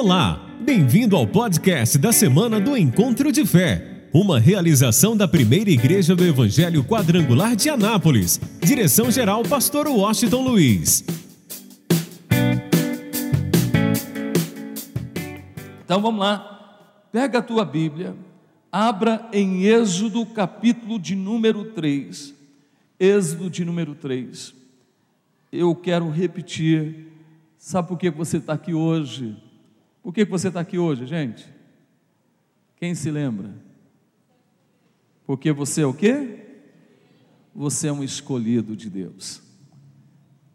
Olá, bem-vindo ao podcast da semana do Encontro de Fé, uma realização da primeira igreja do Evangelho Quadrangular de Anápolis. Direção-geral, Pastor Washington Luiz. Então vamos lá, pega a tua Bíblia, abra em Êxodo, capítulo de número 3. Êxodo de número 3. Eu quero repetir, sabe por que você está aqui hoje? Por que você está aqui hoje, gente? Quem se lembra? Porque você é o quê? Você é um escolhido de Deus.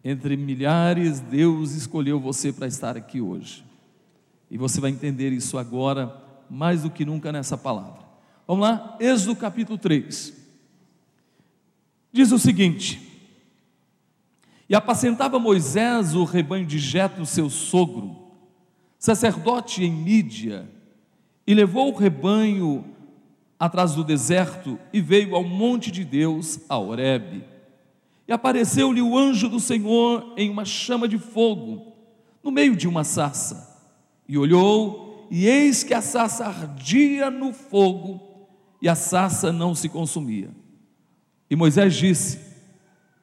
Entre milhares, Deus escolheu você para estar aqui hoje. E você vai entender isso agora, mais do que nunca nessa palavra. Vamos lá, Êxodo capítulo 3. Diz o seguinte: E apacentava Moisés o rebanho de Jetro, seu sogro, sacerdote em Mídia, e levou o rebanho atrás do deserto e veio ao monte de Deus, a Horebe. E apareceu-lhe o anjo do Senhor em uma chama de fogo, no meio de uma sarça. E olhou, e eis que a sarça ardia no fogo, e a sarça não se consumia. E Moisés disse: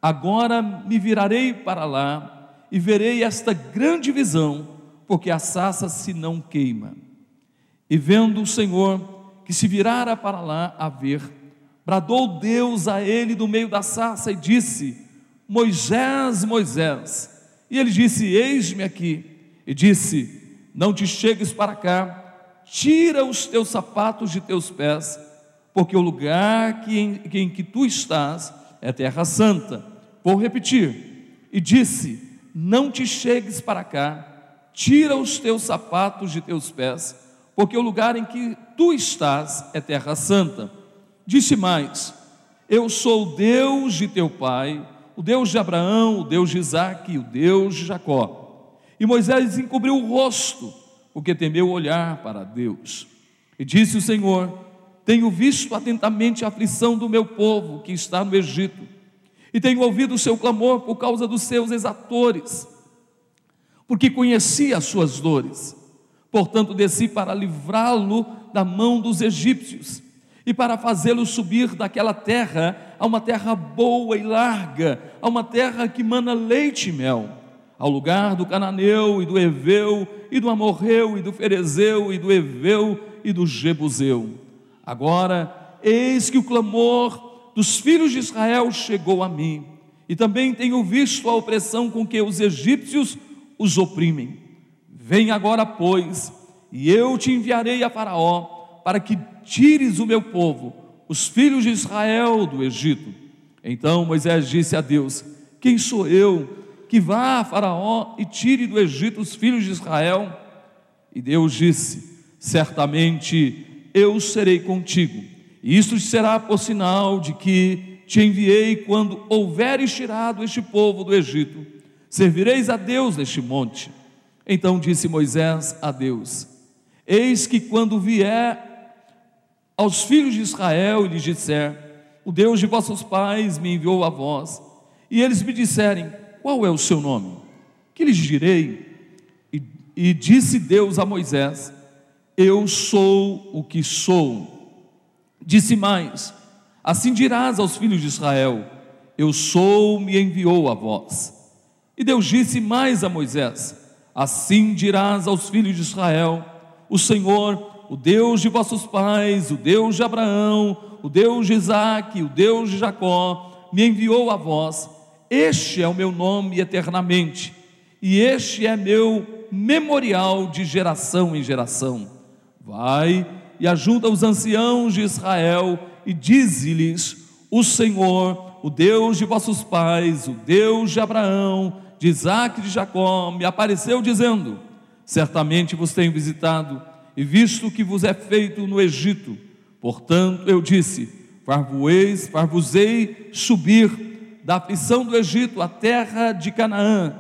Agora me virarei para lá e verei esta grande visão porque a sassa se não queima. E vendo o Senhor que se virara para lá a ver, bradou Deus a ele do meio da sassa e disse: Moisés, Moisés. E ele disse: Eis-me aqui. E disse: Não te chegues para cá, tira os teus sapatos de teus pés, porque o lugar que em, que, em que tu estás é terra santa. Vou repetir. E disse: Não te chegues para cá, tira os teus sapatos de teus pés, porque o lugar em que tu estás é terra santa. Disse mais: Eu sou o Deus de teu pai, o Deus de Abraão, o Deus de Isaac e o Deus de Jacó. E Moisés encobriu o rosto, porque temeu olhar para Deus. E disse o Senhor: Tenho visto atentamente a aflição do meu povo que está no Egito, e tenho ouvido o seu clamor por causa dos seus exatores porque conhecia as suas dores. Portanto, desci para livrá-lo da mão dos egípcios e para fazê-lo subir daquela terra a uma terra boa e larga, a uma terra que mana leite e mel, ao lugar do cananeu e do heveu e do amorreu e do ferezeu e do heveu e do jebuseu. Agora, eis que o clamor dos filhos de Israel chegou a mim, e também tenho visto a opressão com que os egípcios os oprimem. Vem agora, pois, e eu te enviarei a Faraó, para que tires o meu povo, os filhos de Israel, do Egito. Então Moisés disse a Deus: Quem sou eu que vá a Faraó e tire do Egito os filhos de Israel? E Deus disse: Certamente eu serei contigo, e isto será por sinal de que te enviei quando houveres tirado este povo do Egito Servireis a Deus neste monte. Então disse Moisés a Deus: Eis que quando vier aos filhos de Israel e lhes disser: O Deus de vossos pais me enviou a vós, e eles me disserem: Qual é o seu nome? Que lhes direi? E, e disse Deus a Moisés: Eu sou o que sou. Disse mais: Assim dirás aos filhos de Israel: Eu sou, me enviou a vós. E Deus disse mais a Moisés: Assim dirás aos filhos de Israel: O Senhor, o Deus de vossos pais, o Deus de Abraão, o Deus de Isaque, o Deus de Jacó, me enviou a vós. Este é o meu nome eternamente, e este é meu memorial de geração em geração. Vai e ajuda os anciãos de Israel e dize-lhes: O Senhor, o Deus de vossos pais, o Deus de Abraão, de Isaac e de Jacó, me apareceu dizendo: Certamente vos tenho visitado e visto o que vos é feito no Egito. Portanto, eu disse: Far-vos-eis, far-vos-ei subir da aflição do Egito à terra de Canaã,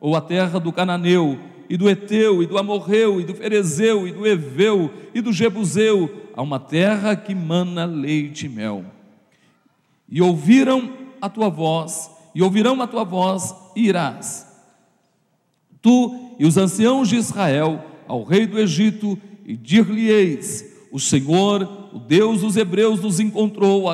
ou à terra do Cananeu, e do Eteu, e do Amorreu, e do Ferezeu, e do Eveu, e do Jebuseu, a uma terra que mana leite e mel. E ouviram a tua voz, e ouvirão a tua voz, e irás. Tu e os anciãos de Israel ao rei do Egito e dir-lhe-eis: O Senhor, o Deus dos hebreus, nos encontrou.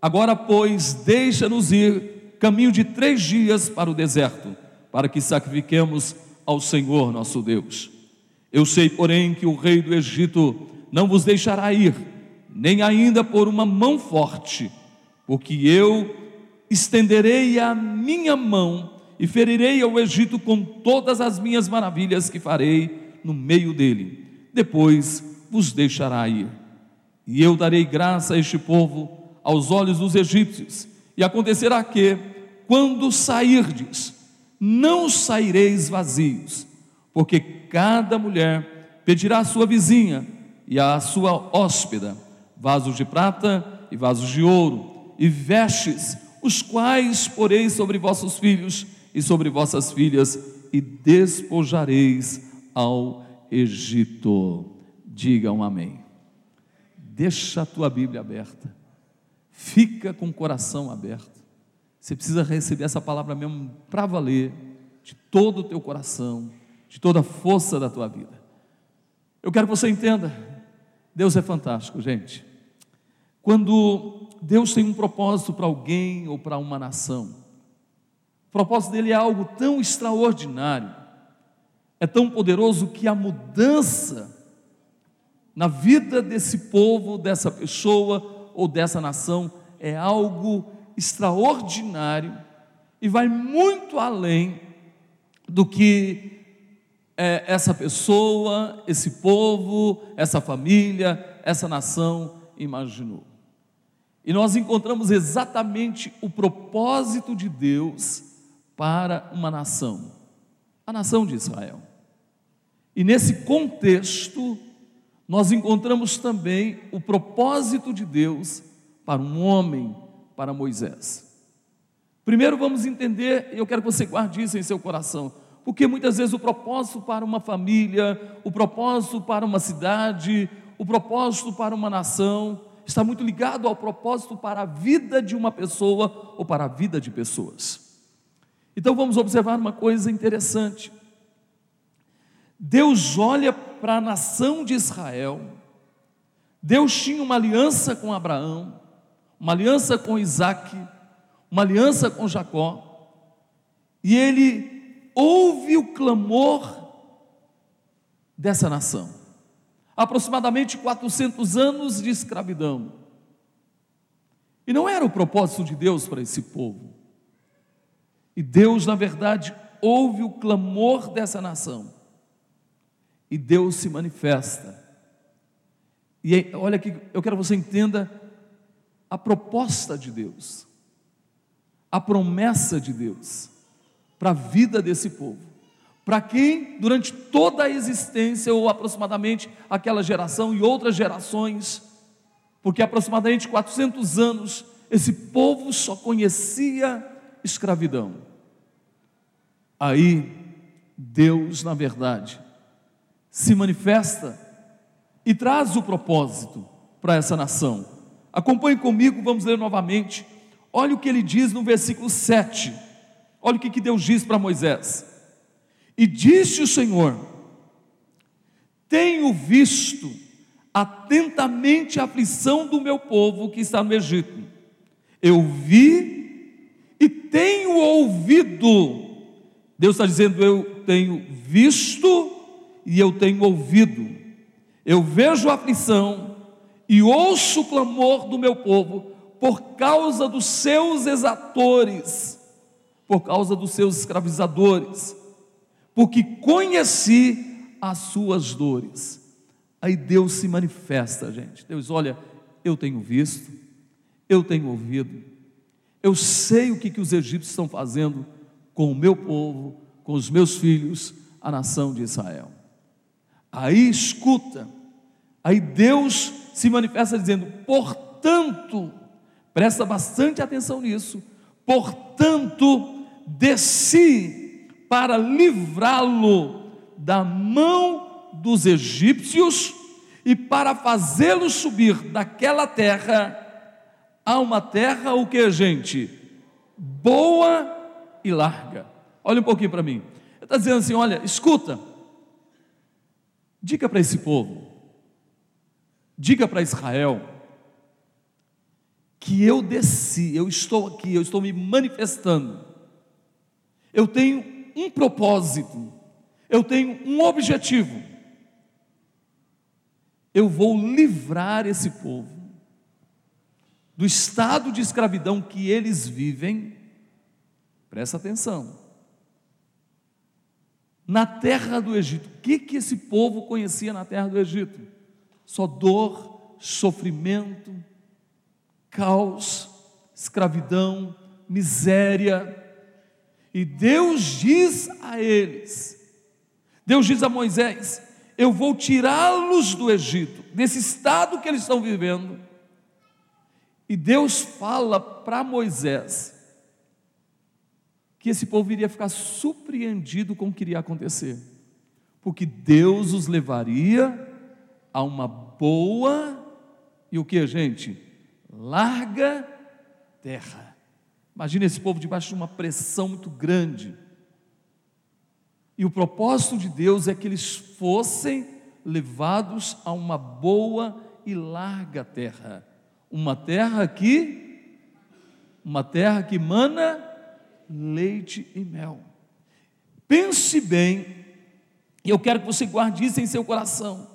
Agora, pois, deixa-nos ir caminho de três dias para o deserto, para que sacrifiquemos ao Senhor nosso Deus. Eu sei, porém, que o rei do Egito não vos deixará ir, nem ainda por uma mão forte, porque eu estenderei a minha mão e ferirei ao Egito com todas as minhas maravilhas que farei no meio dele. Depois vos deixará ir. E eu darei graça a este povo aos olhos dos egípcios. E acontecerá que, quando sairdes, não saireis vazios, porque cada mulher pedirá à sua vizinha e à sua hóspeda vasos de prata e vasos de ouro, e vestes, os quais poreis sobre vossos filhos e sobre vossas filhas, e despojareis ao Egito. Digam amém. Deixa a tua Bíblia aberta, fica com o coração aberto. Você precisa receber essa palavra mesmo para valer, de todo o teu coração, de toda a força da tua vida. Eu quero que você entenda, Deus é fantástico, gente. Quando Deus tem um propósito para alguém ou para uma nação, o propósito dele é algo tão extraordinário, é tão poderoso que a mudança na vida desse povo, dessa pessoa ou dessa nação é algo extraordinário e vai muito além do que é, essa pessoa, esse povo, essa família, essa nação imaginou. E nós encontramos exatamente o propósito de Deus para uma nação, a nação de Israel. E nesse contexto, nós encontramos também o propósito de Deus para um homem, para Moisés. Primeiro vamos entender, e eu quero que você guarde isso em seu coração, porque muitas vezes o propósito para uma família, o propósito para uma cidade, o propósito para uma nação, está muito ligado ao propósito para a vida de uma pessoa ou para a vida de pessoas. Então vamos observar uma coisa interessante. Deus olha para a nação de Israel, Deus tinha uma aliança com Abraão, uma aliança com Isaac, uma aliança com Jacó, e ele ouve o clamor dessa nação. Aproximadamente 400 anos de escravidão. E não era o propósito de Deus para esse povo. E Deus, na verdade, ouve o clamor dessa nação. E Deus se manifesta. E olha aqui, eu quero que você entenda a proposta de Deus, a promessa de Deus para a vida desse povo. Para quem, durante toda a existência, ou aproximadamente aquela geração e outras gerações, porque aproximadamente 400 anos, esse povo só conhecia escravidão. Aí, Deus, na verdade, se manifesta e traz o propósito para essa nação. Acompanhe comigo, vamos ler novamente. Olha o que ele diz no versículo 7 Olha o que, Deus diz para Moisés. E disse o Senhor: Tenho visto atentamente a aflição do meu povo que está no Egito. Eu vi e tenho ouvido. Deus está dizendo: Eu tenho visto e eu tenho ouvido. Eu vejo a aflição e ouço o clamor do meu povo por causa dos seus exatores por causa dos seus escravizadores, porque conheci as suas dores. Aí Deus se manifesta, gente. Deus, olha, eu tenho visto, eu tenho ouvido, eu sei o que, que os egípcios estão fazendo com o meu povo, com os meus filhos, a nação de Israel. Aí escuta, aí Deus se manifesta dizendo: portanto, presta bastante atenção nisso, portanto, desci para livrá-lo da mão dos egípcios e para fazê-lo subir daquela terra a uma terra o que, gente? Boa e larga. Olha um pouquinho para mim. Ele está dizendo assim: olha, escuta, Diga para esse povo, diga para Israel, que eu desci, eu estou aqui, eu estou me manifestando. Eu tenho um propósito, eu tenho um objetivo. Eu vou livrar esse povo do estado de escravidão que eles vivem. Presta atenção. Na terra do Egito, o que, que esse povo conhecia na terra do Egito? Só dor, sofrimento, caos, escravidão, miséria. E Deus diz a eles: Deus diz a Moisés: Eu vou tirá-los do Egito, desse estado que eles estão vivendo. E Deus fala para Moisés que esse povo iria ficar surpreendido com o que iria acontecer, porque Deus os levaria a uma boa e o que, gente? larga terra. Imagina esse povo debaixo de uma pressão muito grande. E o propósito de Deus é que eles fossem levados a uma boa e larga terra. Uma terra que uma terra que mana leite e mel. Pense bem, e eu quero que você guarde isso em seu coração.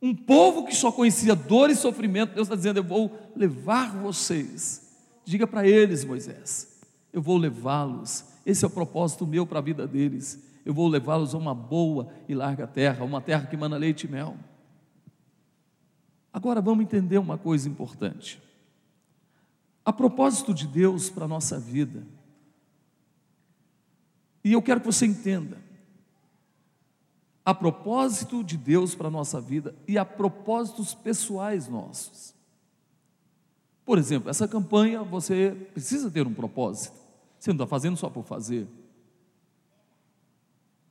Um povo que só conhecia dor e sofrimento, Deus está dizendo: Eu vou levar vocês. Diga para eles, Moisés: Eu vou levá-los. Esse é o propósito meu para a vida deles. Eu vou levá-los a uma boa e larga terra, uma terra que mana leite e mel. Agora vamos entender uma coisa importante. A propósito de Deus para a nossa vida, e eu quero que você entenda, a propósito de Deus para a nossa vida e a propósitos pessoais nossos. Por exemplo, essa campanha você precisa ter um propósito, você não está fazendo só por fazer.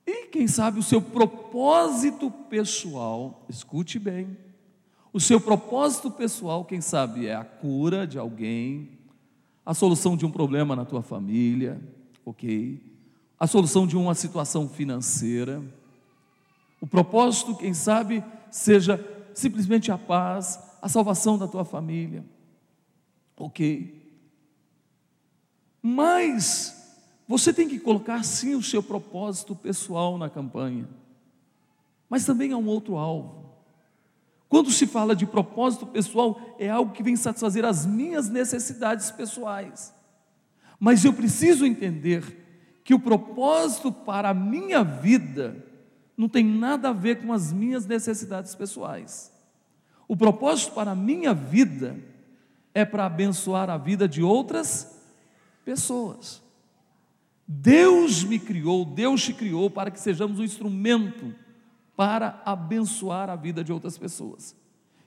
E quem sabe o seu propósito pessoal, escute bem, o seu propósito pessoal, quem sabe, é a cura de alguém, a solução de um problema na tua família, ok? A solução de uma situação financeira o propósito, quem sabe, seja simplesmente a paz, a salvação da tua família. Ok. Mas você tem que colocar sim o seu propósito pessoal na campanha. Mas também há um outro alvo. Quando se fala de propósito pessoal, é algo que vem satisfazer as minhas necessidades pessoais. Mas eu preciso entender que o propósito para a minha vida não tem nada a ver com as minhas necessidades pessoais. O propósito para a minha vida é para abençoar a vida de outras pessoas. Deus me criou, Deus te criou para que sejamos um instrumento para abençoar a vida de outras pessoas.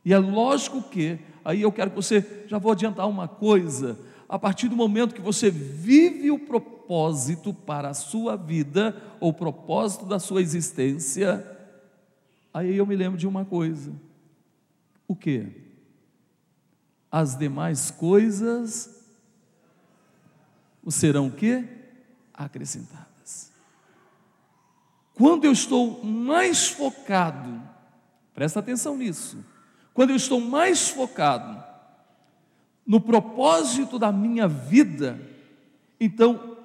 E é lógico que, aí eu quero que você, já vou adiantar uma coisa, a partir do momento que você vive o propósito para a sua vida, ou o propósito da sua existência, aí eu me lembro de uma coisa: o que? As demais coisas serão o que? Acrescentadas. Quando eu estou mais focado, presta atenção nisso, quando eu estou mais focado no propósito da minha vida, então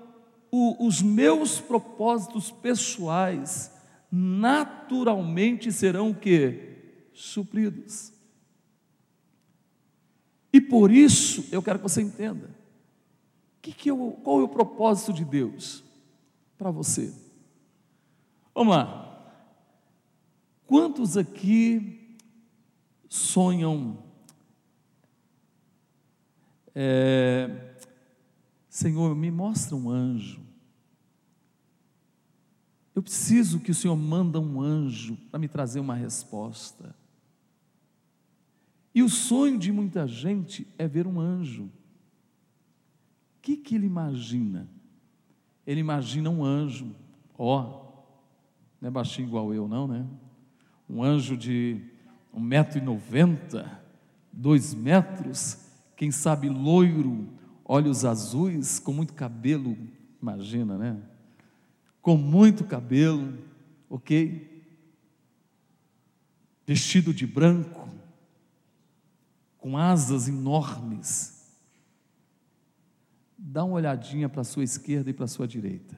o, os meus propósitos pessoais naturalmente serão o que? Supridos. E por isso eu quero que você entenda. Que que eu, qual é o propósito de Deus para você? Vamos lá. Quantos aqui sonham é, Senhor, me mostra um anjo. Eu preciso que o Senhor manda um anjo para me trazer uma resposta. E o sonho de muita gente é ver um anjo. O que, que ele imagina? Ele imagina um anjo, ó, não é baixinho igual eu, não, né? Um anjo de um metro e noventa, dois metros, quem sabe loiro, olhos azuis, com muito cabelo, imagina, né? Com muito cabelo, ok? vestido de branco, com asas enormes. Dá uma olhadinha para a sua esquerda e para a sua direita.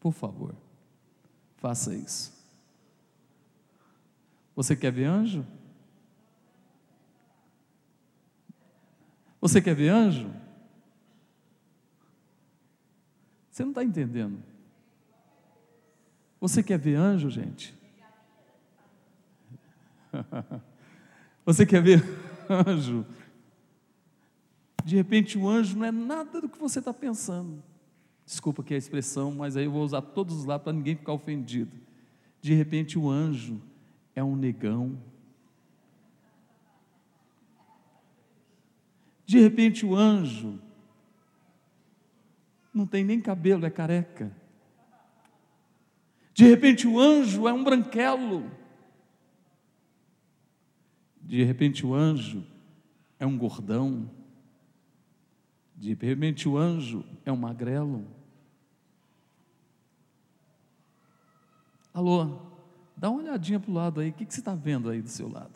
Por favor, faça isso. Você quer ver anjo? Você quer ver anjo? Você não está entendendo. Você quer ver anjo, gente? Você quer ver anjo? De repente o anjo não é nada do que você está pensando. Desculpa aqui a expressão, mas aí eu vou usar todos os lá para ninguém ficar ofendido. De repente o anjo é um negão. De repente o anjo não tem nem cabelo, é careca. De repente o anjo é um branquelo. De repente o anjo é um gordão. De repente o anjo é um magrelo. Alô, dá uma olhadinha para o lado aí, o que, que você está vendo aí do seu lado?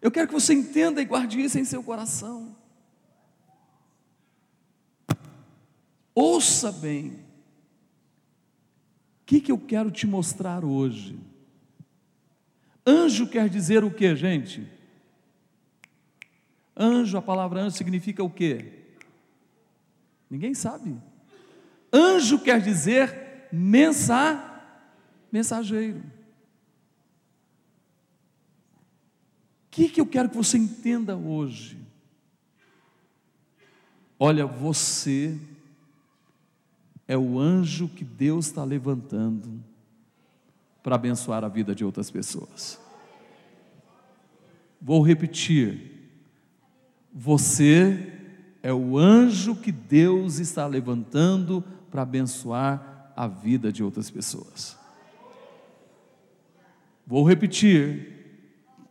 Eu quero que você entenda e guarde isso em seu coração. Ouça bem. O que, que eu quero te mostrar hoje? Anjo quer dizer o que, gente? Anjo, a palavra anjo significa o que? Ninguém sabe. Anjo quer dizer mensa, mensageiro. O que, que eu quero que você entenda hoje? Olha, você é o anjo que Deus está levantando para abençoar a vida de outras pessoas. Vou repetir. Você é o anjo que Deus está levantando para abençoar a vida de outras pessoas. Vou repetir.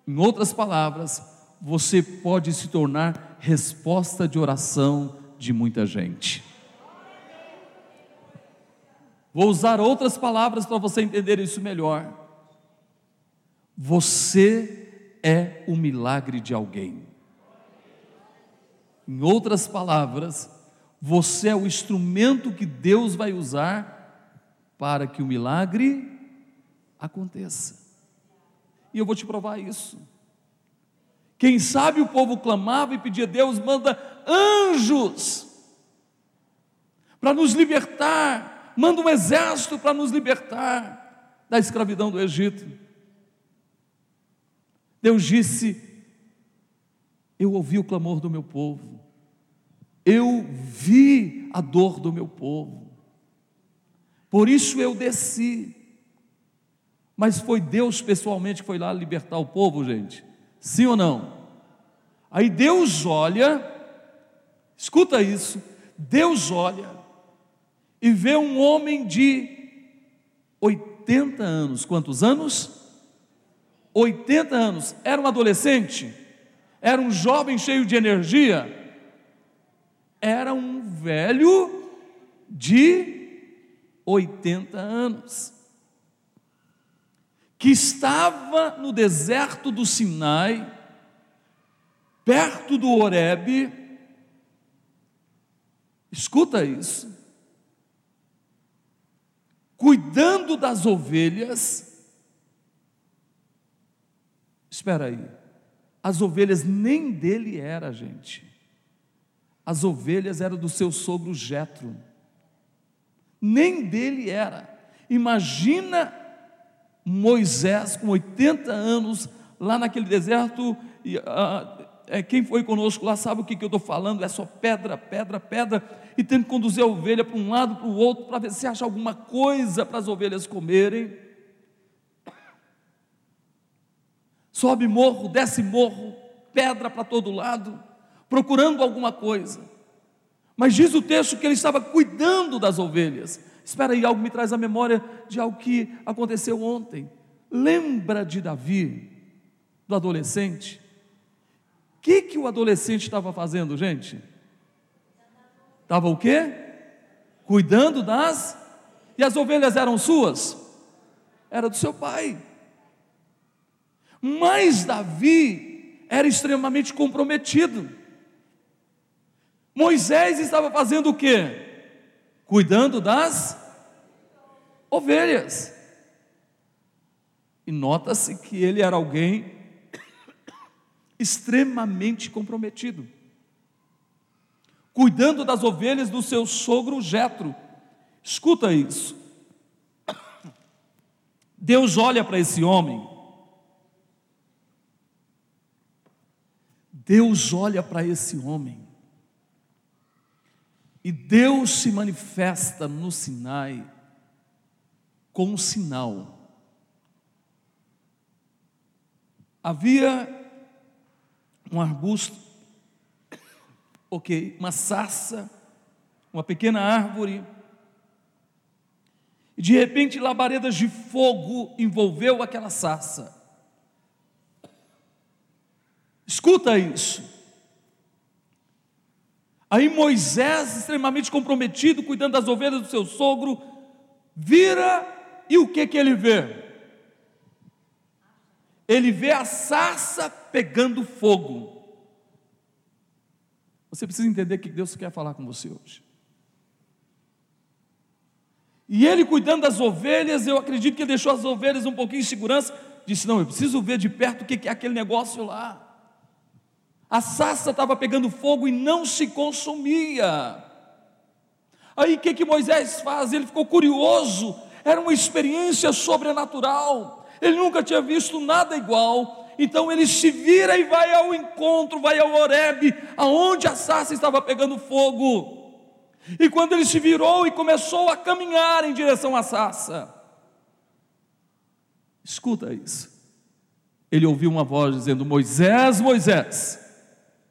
Em outras palavras, você pode se tornar resposta de oração de muita gente. Vou usar outras palavras para você entender isso melhor. Você é o milagre de alguém. Em outras palavras, você é o instrumento que Deus vai usar para que o milagre aconteça. E eu vou te provar isso. Quem sabe o povo clamava e pedia a Deus, manda anjos para nos libertar manda um exército para nos libertar da escravidão do Egito. Deus disse: Eu ouvi o clamor do meu povo, eu vi a dor do meu povo, por isso eu desci. Mas foi Deus pessoalmente que foi lá libertar o povo, gente? Sim ou não? Aí Deus olha, escuta isso, Deus olha e vê um homem de 80 anos. Quantos anos? 80 anos. Era um adolescente? Era um jovem cheio de energia? Era um velho de 80 anos. Que estava no deserto do Sinai, perto do Horebe. Escuta isso cuidando das ovelhas. Espera aí, as ovelhas nem dele era, gente. As ovelhas eram do seu sogro Jetro. Nem dele era. Imagina Moisés com 80 anos lá naquele deserto uh, é, quem foi conosco lá sabe o que, que eu estou falando, é só pedra, pedra, pedra, e tendo que conduzir a ovelha para um lado, para o outro, para ver se acha alguma coisa para as ovelhas comerem. Sobe morro, desce morro, pedra para todo lado, procurando alguma coisa. Mas diz o texto que ele estava cuidando das ovelhas. Espera aí, algo me traz a memória de algo que aconteceu ontem. Lembra de Davi, do adolescente? Que, que o adolescente estava fazendo, gente? Estava o quê? Cuidando das. E as ovelhas eram suas? era do seu pai. Mas Davi era extremamente comprometido. Moisés estava fazendo o quê? Cuidando das ovelhas. E nota-se que ele era alguém extremamente comprometido, cuidando das ovelhas do seu sogro Jetro. Escuta isso. Deus olha para esse homem. Deus olha para esse homem. E Deus se manifesta no Sinai com um sinal. Havia um arbusto, ok, uma sarça, uma pequena árvore, e de repente labaredas de fogo envolveu aquela sarça. Escuta isso. Aí Moisés, extremamente comprometido, cuidando das ovelhas do seu sogro, vira e o que que ele vê? Ele vê a sarça pegando fogo. Você precisa entender que Deus quer falar com você hoje. E ele cuidando das ovelhas, eu acredito que ele deixou as ovelhas um pouquinho em segurança. Disse: Não, eu preciso ver de perto o que é aquele negócio lá. A sarça estava pegando fogo e não se consumia. Aí o que, que Moisés faz? Ele ficou curioso, era uma experiência sobrenatural, ele nunca tinha visto nada igual. Então ele se vira e vai ao encontro, vai ao Horebe, aonde a sarça estava pegando fogo. E quando ele se virou e começou a caminhar em direção à sarça, escuta isso. Ele ouviu uma voz dizendo: Moisés, Moisés,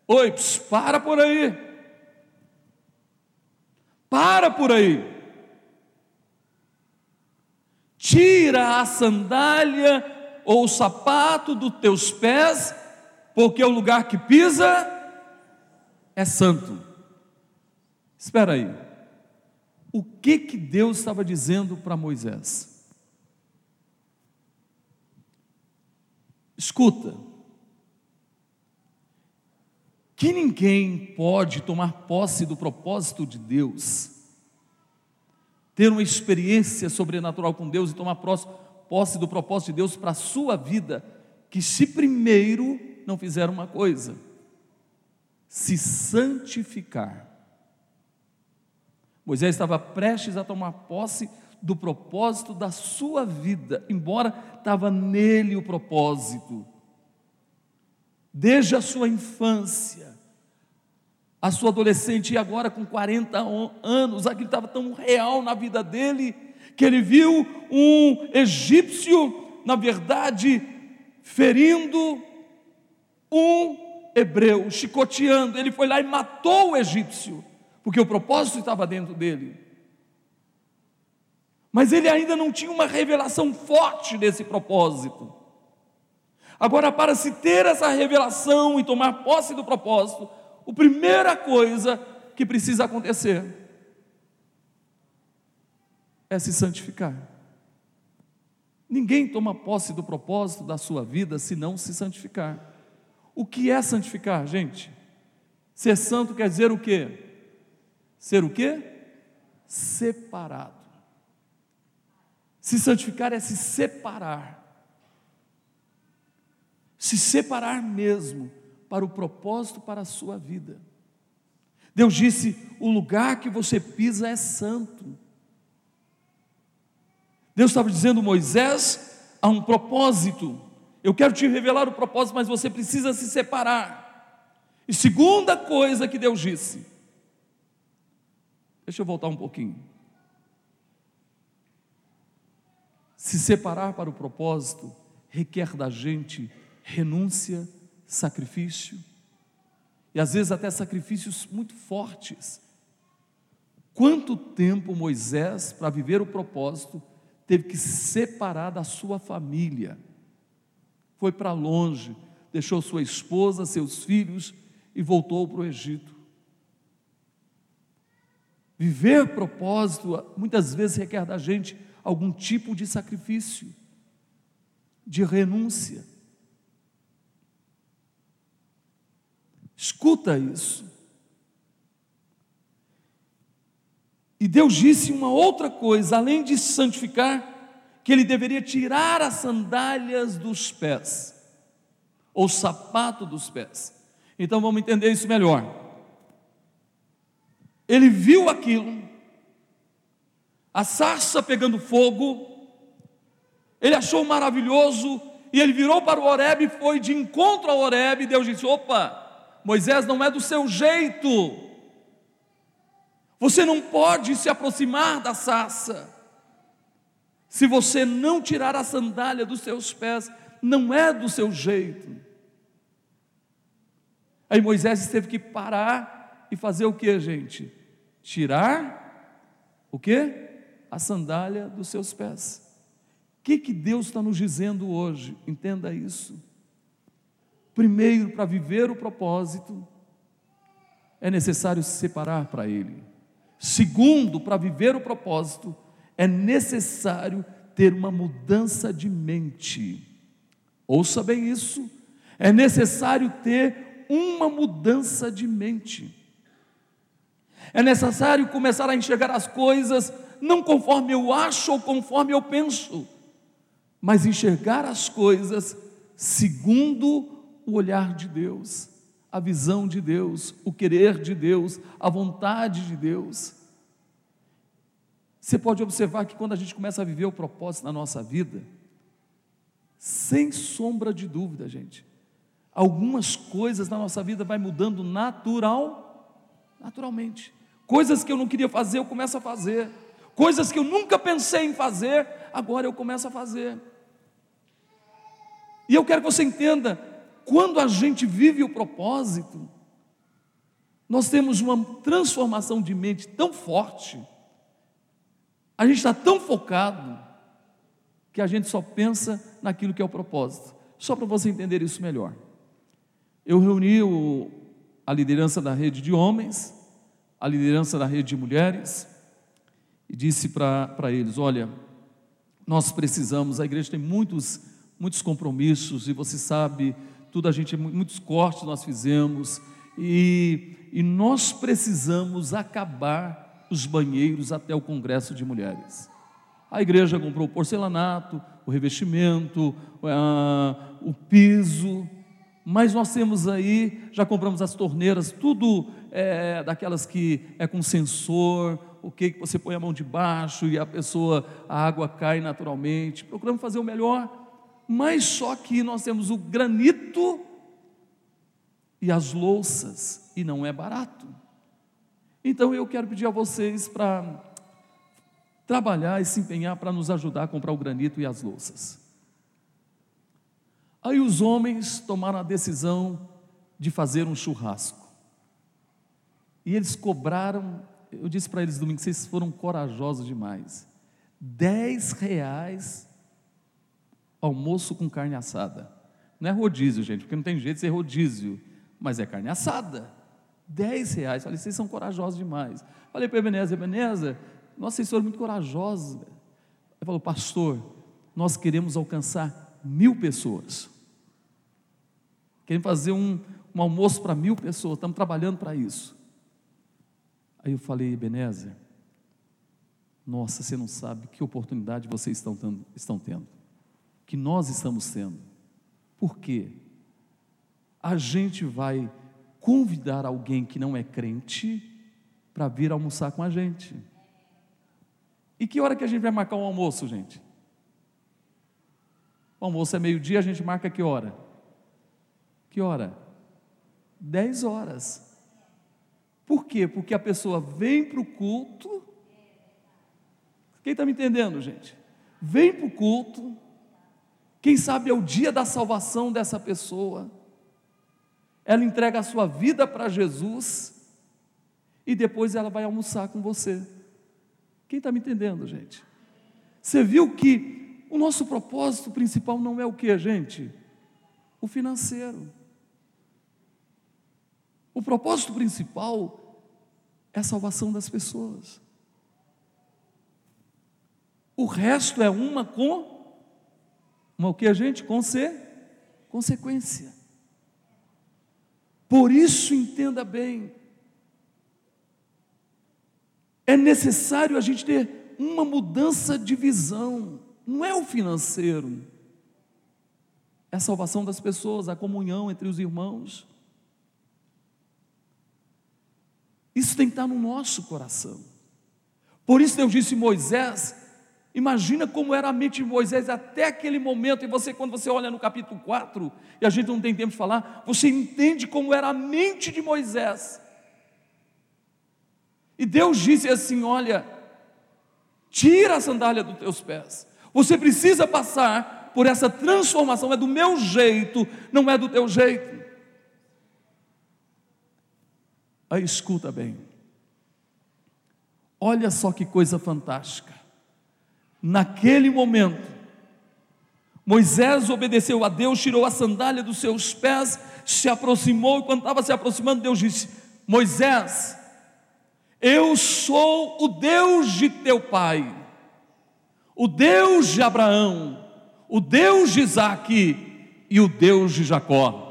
oi, para por aí, para por aí, tira a sandália ou o sapato dos teus pés, porque o lugar que pisa é santo. Espera aí. O que que Deus estava dizendo para Moisés? Escuta. Que ninguém pode tomar posse do propósito de Deus, ter uma experiência sobrenatural com Deus e tomar posse do propósito de Deus para a sua vida, que se primeiro não fizer uma coisa, se santificar. Moisés estava prestes a tomar posse do propósito da sua vida, embora estava nele o propósito. Desde a sua infância, a sua adolescente e agora com 40 anos, aquilo estava tão real na vida dele que ele viu um egípcio, na verdade, ferindo um hebreu, chicoteando. Ele foi lá e matou o egípcio, porque o propósito estava dentro dele. Mas ele ainda não tinha uma revelação forte desse propósito. Agora, para se ter essa revelação e tomar posse do propósito, a primeira coisa que precisa acontecer é se santificar. Ninguém toma posse do propósito da sua vida se não se santificar. O que é santificar, gente? Ser santo quer dizer o quê? Ser o quê? Separado. Se santificar é se separar. Se separar mesmo para o propósito para a sua vida. Deus disse: o lugar que você pisa é santo. Deus estava dizendo, Moisés, há um propósito. Eu quero te revelar o propósito, mas você precisa se separar. E segunda coisa que Deus disse, deixa eu voltar um pouquinho. Se separar para o propósito requer da gente renúncia, sacrifício, e às vezes até sacrifícios muito fortes. Quanto tempo Moisés, para viver o propósito, teve que se separar da sua família. Foi para longe, deixou sua esposa, seus filhos e voltou para o Egito. Viver propósito muitas vezes requer da gente algum tipo de sacrifício. de renúncia. Escuta isso. E Deus disse uma outra coisa, além de santificar, que ele deveria tirar as sandálias dos pés, ou sapato dos pés. Então vamos entender isso melhor. Ele viu aquilo, a sarça pegando fogo, ele achou maravilhoso e ele virou para o Horebe e foi de encontro ao Horebe. Deus disse: Opa, Moisés não é do seu jeito. Você não pode se aproximar da sarça. Se você não tirar a sandália dos seus pés, não é do seu jeito. Aí Moisés teve que parar e fazer o que, gente? Tirar o que? A sandália dos seus pés. O que, que Deus está nos dizendo hoje? Entenda isso. Primeiro, para viver o propósito, é necessário se separar para Ele. Segundo, para viver o propósito, é necessário ter uma mudança de mente. Ouça bem isso. É necessário ter uma mudança de mente. É necessário começar a enxergar as coisas não conforme eu acho ou conforme eu penso mas enxergar as coisas segundo o olhar de Deus, a visão de Deus, o querer de Deus, a vontade de Deus. Você pode observar que quando a gente começa a viver o propósito na nossa vida, sem sombra de dúvida, gente, algumas coisas na nossa vida vai mudando natural, naturalmente. Coisas que eu não queria fazer, eu começo a fazer. Coisas que eu nunca pensei em fazer, agora eu começo a fazer. E eu quero que você entenda, quando a gente vive o propósito, nós temos uma transformação de mente tão forte, a gente está tão focado, que a gente só pensa naquilo que é o propósito. Só para você entender isso melhor. Eu reuni o, a liderança da rede de homens, a liderança da rede de mulheres, e disse para eles: olha, nós precisamos, a igreja tem muitos muitos compromissos, e você sabe, tudo a gente, muitos cortes nós fizemos, e, e nós precisamos acabar os banheiros até o Congresso de Mulheres. A igreja comprou o porcelanato, o revestimento, o piso, mas nós temos aí, já compramos as torneiras, tudo é, daquelas que é com sensor, o que você põe a mão debaixo e a pessoa, a água cai naturalmente. Procuramos fazer o melhor mas só que nós temos o granito e as louças, e não é barato. Então eu quero pedir a vocês para trabalhar e se empenhar para nos ajudar a comprar o granito e as louças. Aí os homens tomaram a decisão de fazer um churrasco. E eles cobraram, eu disse para eles domingo, vocês foram corajosos demais. Dez reais almoço com carne assada. Não é rodízio, gente, porque não tem jeito de ser rodízio, mas é carne assada. Dez reais. Falei, vocês são corajosos demais. Falei para Ebenezer, Ebenezer, nossa, vocês foram muito corajosos. Ele falou, pastor, nós queremos alcançar mil pessoas. Queremos fazer um, um almoço para mil pessoas, estamos trabalhando para isso. Aí eu falei, Ebenezer, nossa, você não sabe que oportunidade vocês estão, estão tendo que nós estamos tendo. Por quê? A gente vai convidar alguém que não é crente para vir almoçar com a gente. E que hora que a gente vai marcar o um almoço, gente? O almoço é meio-dia, a gente marca que hora? Que hora? Dez horas. Por quê? Porque a pessoa vem para o culto. Quem está me entendendo, gente? Vem para o culto, quem sabe é o dia da salvação dessa pessoa. Ela entrega a sua vida para Jesus e depois ela vai almoçar com você. Quem está me entendendo, gente? Você viu que o nosso propósito principal não é o que, gente? O financeiro. O propósito principal é a salvação das pessoas. O resto é uma com uma o que a gente? Conse, consequência. Por isso entenda bem, é necessário a gente ter uma mudança de visão, não é o financeiro, é a salvação das pessoas, a comunhão entre os irmãos. Isso tem que estar no nosso coração. Por isso Deus disse Moisés, imagina como era a mente de Moisés até aquele momento, e você, quando você olha no capítulo 4, e a gente não tem tempo de falar, você entende como era a mente de Moisés. E Deus disse assim: Olha, tira a sandália dos teus pés, você precisa passar por essa transformação, é do meu jeito, não é do teu jeito. Aí escuta bem. Olha só que coisa fantástica. Naquele momento, Moisés obedeceu a Deus, tirou a sandália dos seus pés, se aproximou, e quando estava se aproximando, Deus disse: Moisés, eu sou o Deus de teu pai, o Deus de Abraão, o Deus de Isaac e o Deus de Jacó.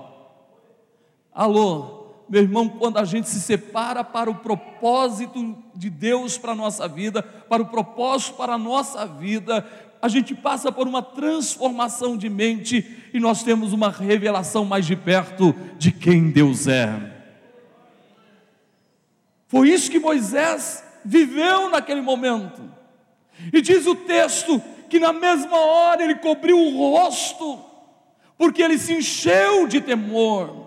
Alô, meu irmão, quando a gente se separa para o propósito de Deus para a nossa vida, para o propósito para a nossa vida, a gente passa por uma transformação de mente e nós temos uma revelação mais de perto de quem Deus é. Foi isso que Moisés viveu naquele momento. E diz o texto que na mesma hora ele cobriu o rosto, porque ele se encheu de temor.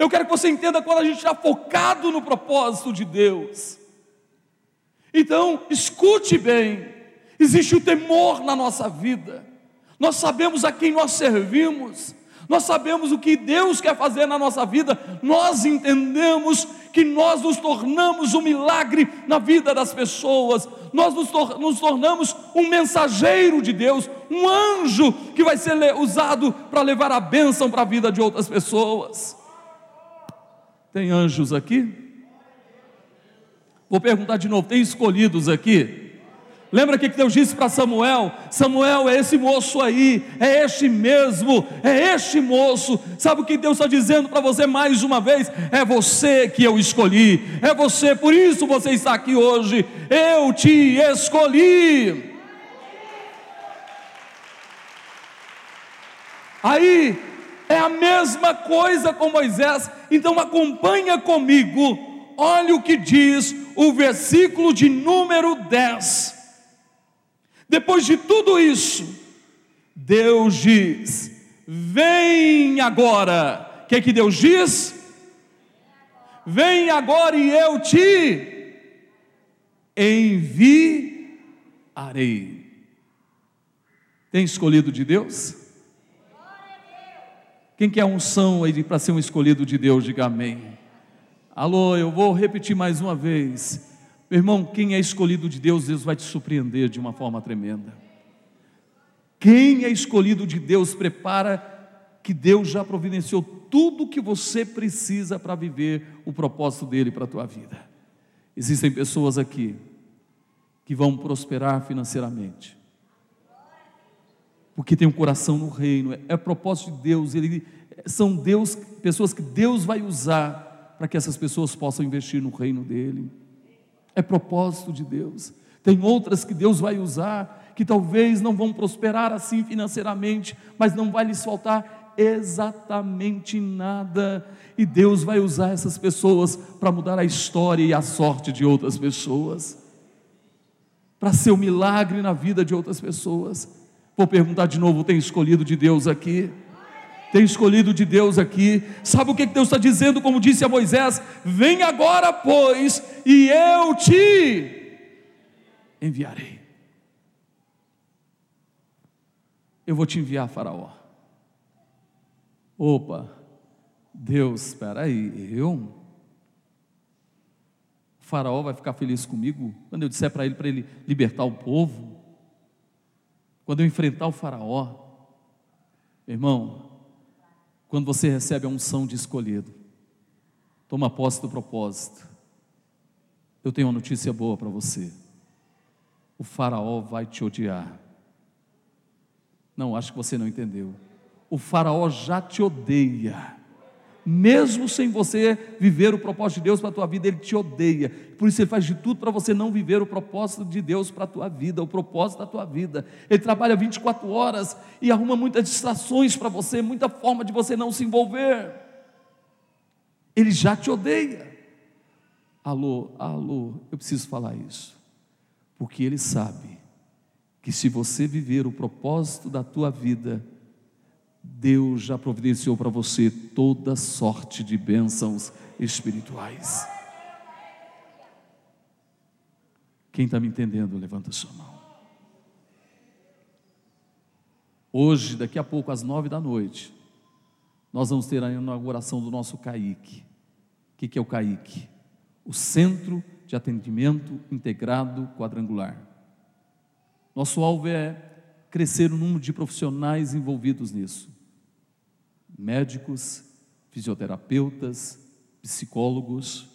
Eu quero que você entenda quando a gente está focado no propósito de Deus. Então, escute bem: existe o temor na nossa vida, nós sabemos a quem nós servimos, nós sabemos o que Deus quer fazer na nossa vida, nós entendemos que nós nos tornamos um milagre na vida das pessoas, nós nos, tor nos tornamos um mensageiro de Deus, um anjo que vai ser usado para levar a bênção para a vida de outras pessoas. Tem anjos aqui? Vou perguntar de novo: tem escolhidos aqui? Lembra que Deus disse para Samuel? Samuel é esse moço aí, é este mesmo, é este moço. Sabe o que Deus está dizendo para você mais uma vez? É você que eu escolhi, é você, por isso você está aqui hoje. Eu te escolhi. Aí é a mesma coisa com Moisés. Então acompanha comigo. Olha o que diz o versículo de número 10. Depois de tudo isso, Deus diz: Vem agora. O que, que Deus diz? Vem agora e eu te enviarei. Tem escolhido de Deus? Quem quer unção aí para ser um escolhido de Deus, diga amém. Alô, eu vou repetir mais uma vez. Meu irmão, quem é escolhido de Deus, Deus vai te surpreender de uma forma tremenda. Quem é escolhido de Deus, prepara que Deus já providenciou tudo o que você precisa para viver o propósito dele para a tua vida. Existem pessoas aqui que vão prosperar financeiramente porque tem um coração no reino, é, é propósito de Deus, ele, são Deus, pessoas que Deus vai usar para que essas pessoas possam investir no reino dele. É propósito de Deus. Tem outras que Deus vai usar, que talvez não vão prosperar assim financeiramente, mas não vai lhes faltar exatamente nada, e Deus vai usar essas pessoas para mudar a história e a sorte de outras pessoas, para ser um milagre na vida de outras pessoas. Vou perguntar de novo: tem escolhido de Deus aqui? Tem escolhido de Deus aqui? Sabe o que Deus está dizendo, como disse a Moisés? Vem agora, pois, e eu te enviarei. Eu vou te enviar, Faraó. Opa, Deus, espera aí, eu? O faraó vai ficar feliz comigo quando eu disser para ele para ele libertar o povo? Quando eu enfrentar o Faraó, irmão, quando você recebe a unção de escolhido, toma posse do propósito. Eu tenho uma notícia boa para você. O Faraó vai te odiar. Não, acho que você não entendeu. O Faraó já te odeia. Mesmo sem você viver o propósito de Deus para a tua vida, ele te odeia. Por isso ele faz de tudo para você não viver o propósito de Deus para a tua vida, o propósito da tua vida. Ele trabalha 24 horas e arruma muitas distrações para você, muita forma de você não se envolver. Ele já te odeia. Alô, alô, eu preciso falar isso. Porque ele sabe que se você viver o propósito da tua vida, Deus já providenciou para você toda sorte de bênçãos espirituais. Quem está me entendendo, levanta sua mão. Hoje, daqui a pouco, às nove da noite, nós vamos ter a inauguração do nosso CAIC. O que é o CAIC? O Centro de Atendimento Integrado Quadrangular. Nosso alvo é crescer o número de profissionais envolvidos nisso. Médicos, fisioterapeutas, psicólogos,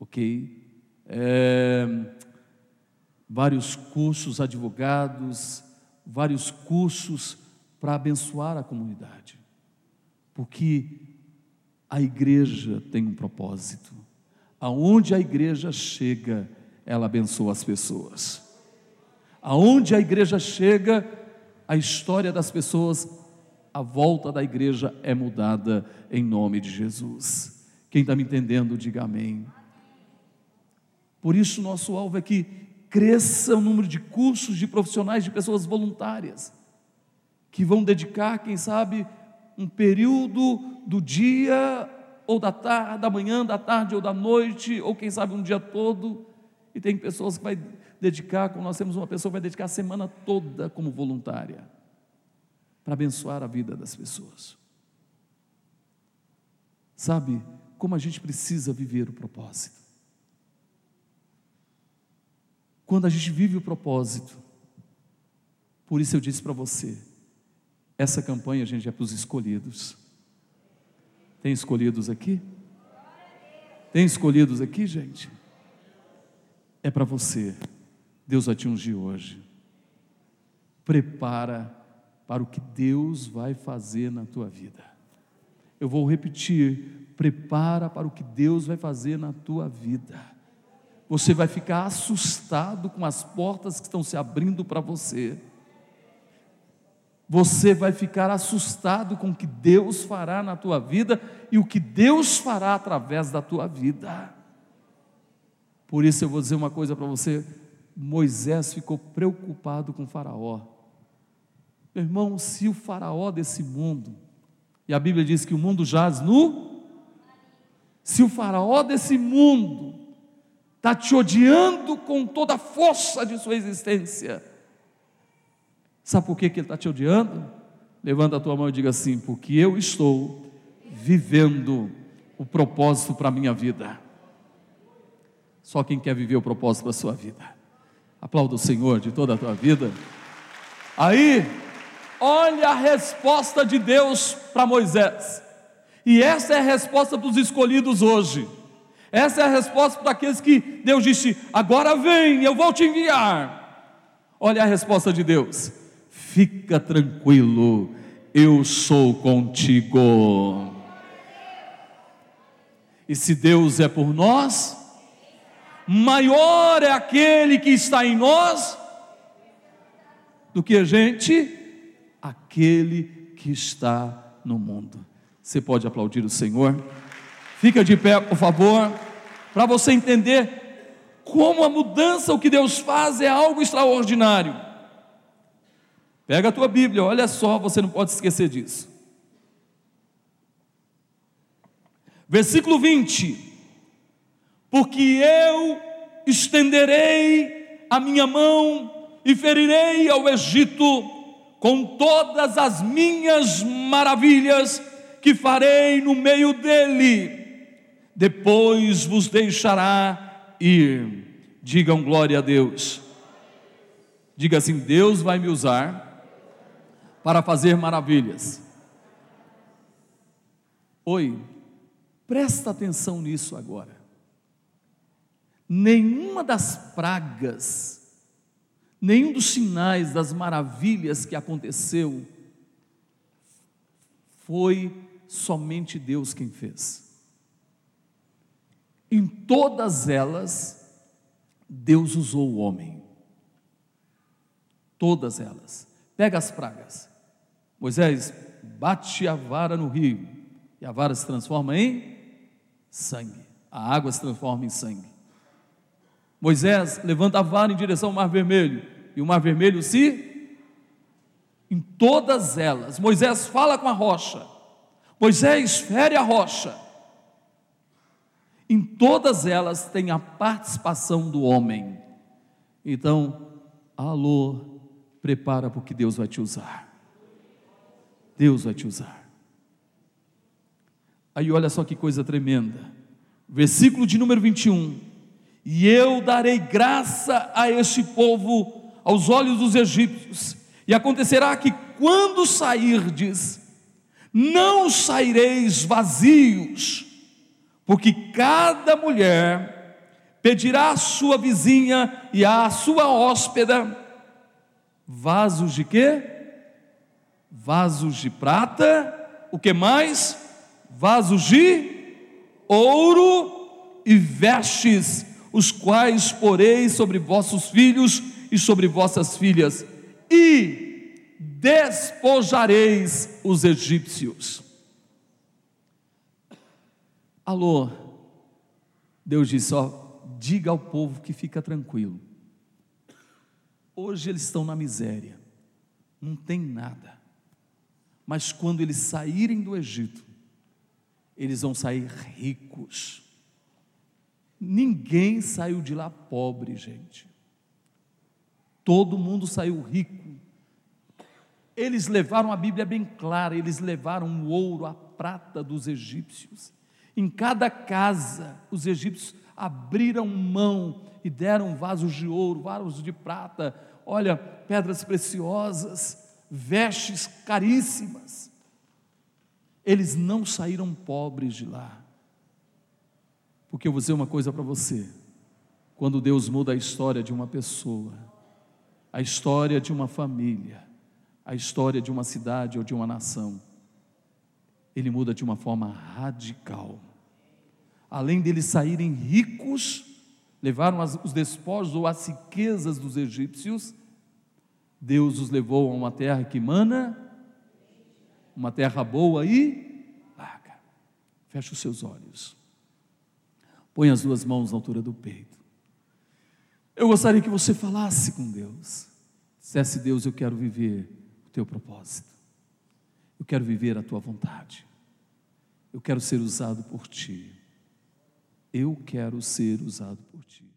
ok? É, vários cursos, advogados, vários cursos para abençoar a comunidade. Porque a igreja tem um propósito. Aonde a igreja chega, ela abençoa as pessoas. Aonde a igreja chega, a história das pessoas à volta da igreja é mudada em nome de Jesus. Quem está me entendendo, diga amém. Por isso, nosso alvo é que cresça o número de cursos de profissionais, de pessoas voluntárias, que vão dedicar, quem sabe, um período do dia ou da tarde, da manhã, da tarde ou da noite, ou quem sabe um dia todo. E tem pessoas que vai dedicar, como nós temos uma pessoa que vai dedicar a semana toda como voluntária para abençoar a vida das pessoas. Sabe como a gente precisa viver o propósito? Quando a gente vive o propósito, por isso eu disse para você, essa campanha, a gente, é para os escolhidos. Tem escolhidos aqui? Tem escolhidos aqui, gente? É para você. Deus vai te ungir hoje. Prepara para o que Deus vai fazer na tua vida. Eu vou repetir: prepara para o que Deus vai fazer na tua vida. Você vai ficar assustado com as portas que estão se abrindo para você. Você vai ficar assustado com o que Deus fará na tua vida e o que Deus fará através da tua vida. Por isso eu vou dizer uma coisa para você: Moisés ficou preocupado com Faraó. Meu irmão, se o Faraó desse mundo, e a Bíblia diz que o mundo jaz nu, se o Faraó desse mundo está te odiando com toda a força de sua existência, sabe por que, que ele está te odiando? Levanta a tua mão e diga assim: porque eu estou vivendo o propósito para a minha vida. Só quem quer viver o propósito para a sua vida. Aplauda o Senhor de toda a tua vida. Aí, olha a resposta de Deus para Moisés. E essa é a resposta para os escolhidos hoje. Essa é a resposta para aqueles que Deus disse: agora vem, eu vou te enviar. Olha a resposta de Deus: fica tranquilo, eu sou contigo. E se Deus é por nós, maior é aquele que está em nós do que a gente, aquele que está no mundo. Você pode aplaudir o Senhor? Fica de pé, por favor, para você entender como a mudança, o que Deus faz é algo extraordinário. Pega a tua Bíblia, olha só, você não pode esquecer disso. Versículo 20 porque eu estenderei a minha mão e ferirei ao Egito com todas as minhas maravilhas que farei no meio dele. Depois vos deixará ir. Digam glória a Deus. Diga assim: Deus vai me usar para fazer maravilhas. Oi, presta atenção nisso agora nenhuma das pragas, nenhum dos sinais, das maravilhas que aconteceu foi somente Deus quem fez. Em todas elas, Deus usou o homem. Todas elas. Pega as pragas. Moisés bate a vara no rio e a vara se transforma em sangue. A água se transforma em sangue. Moisés levanta a vara em direção ao Mar Vermelho e o Mar Vermelho se em todas elas. Moisés fala com a rocha. Moisés fere a rocha. Em todas elas tem a participação do homem. Então, alô, prepara porque Deus vai te usar. Deus vai te usar. Aí olha só que coisa tremenda. Versículo de número 21. E eu darei graça a este povo aos olhos dos egípcios, e acontecerá que quando sairdes, não saireis vazios, porque cada mulher pedirá à sua vizinha e à sua hóspeda vasos de quê? Vasos de prata, o que mais? Vasos de ouro e vestes, os quais porei sobre vossos filhos e sobre vossas filhas, e despojareis os egípcios. Alô, Deus disse: ó, diga ao povo que fica tranquilo. Hoje eles estão na miséria, não tem nada, mas quando eles saírem do Egito, eles vão sair ricos. Ninguém saiu de lá pobre, gente. Todo mundo saiu rico. Eles levaram a Bíblia bem clara, eles levaram o ouro, a prata dos egípcios. Em cada casa, os egípcios abriram mão e deram vasos de ouro, vasos de prata, olha, pedras preciosas, vestes caríssimas. Eles não saíram pobres de lá. Porque eu vou dizer uma coisa para você: quando Deus muda a história de uma pessoa, a história de uma família, a história de uma cidade ou de uma nação. Ele muda de uma forma radical. Além deles saírem ricos, levaram os despojos ou as riquezas dos egípcios, Deus os levou a uma terra que mana, uma terra boa e larga. Feche os seus olhos. Põe as duas mãos na altura do peito. Eu gostaria que você falasse com Deus. Dissesse, Deus, eu quero viver o teu propósito. Eu quero viver a tua vontade. Eu quero ser usado por ti. Eu quero ser usado por ti.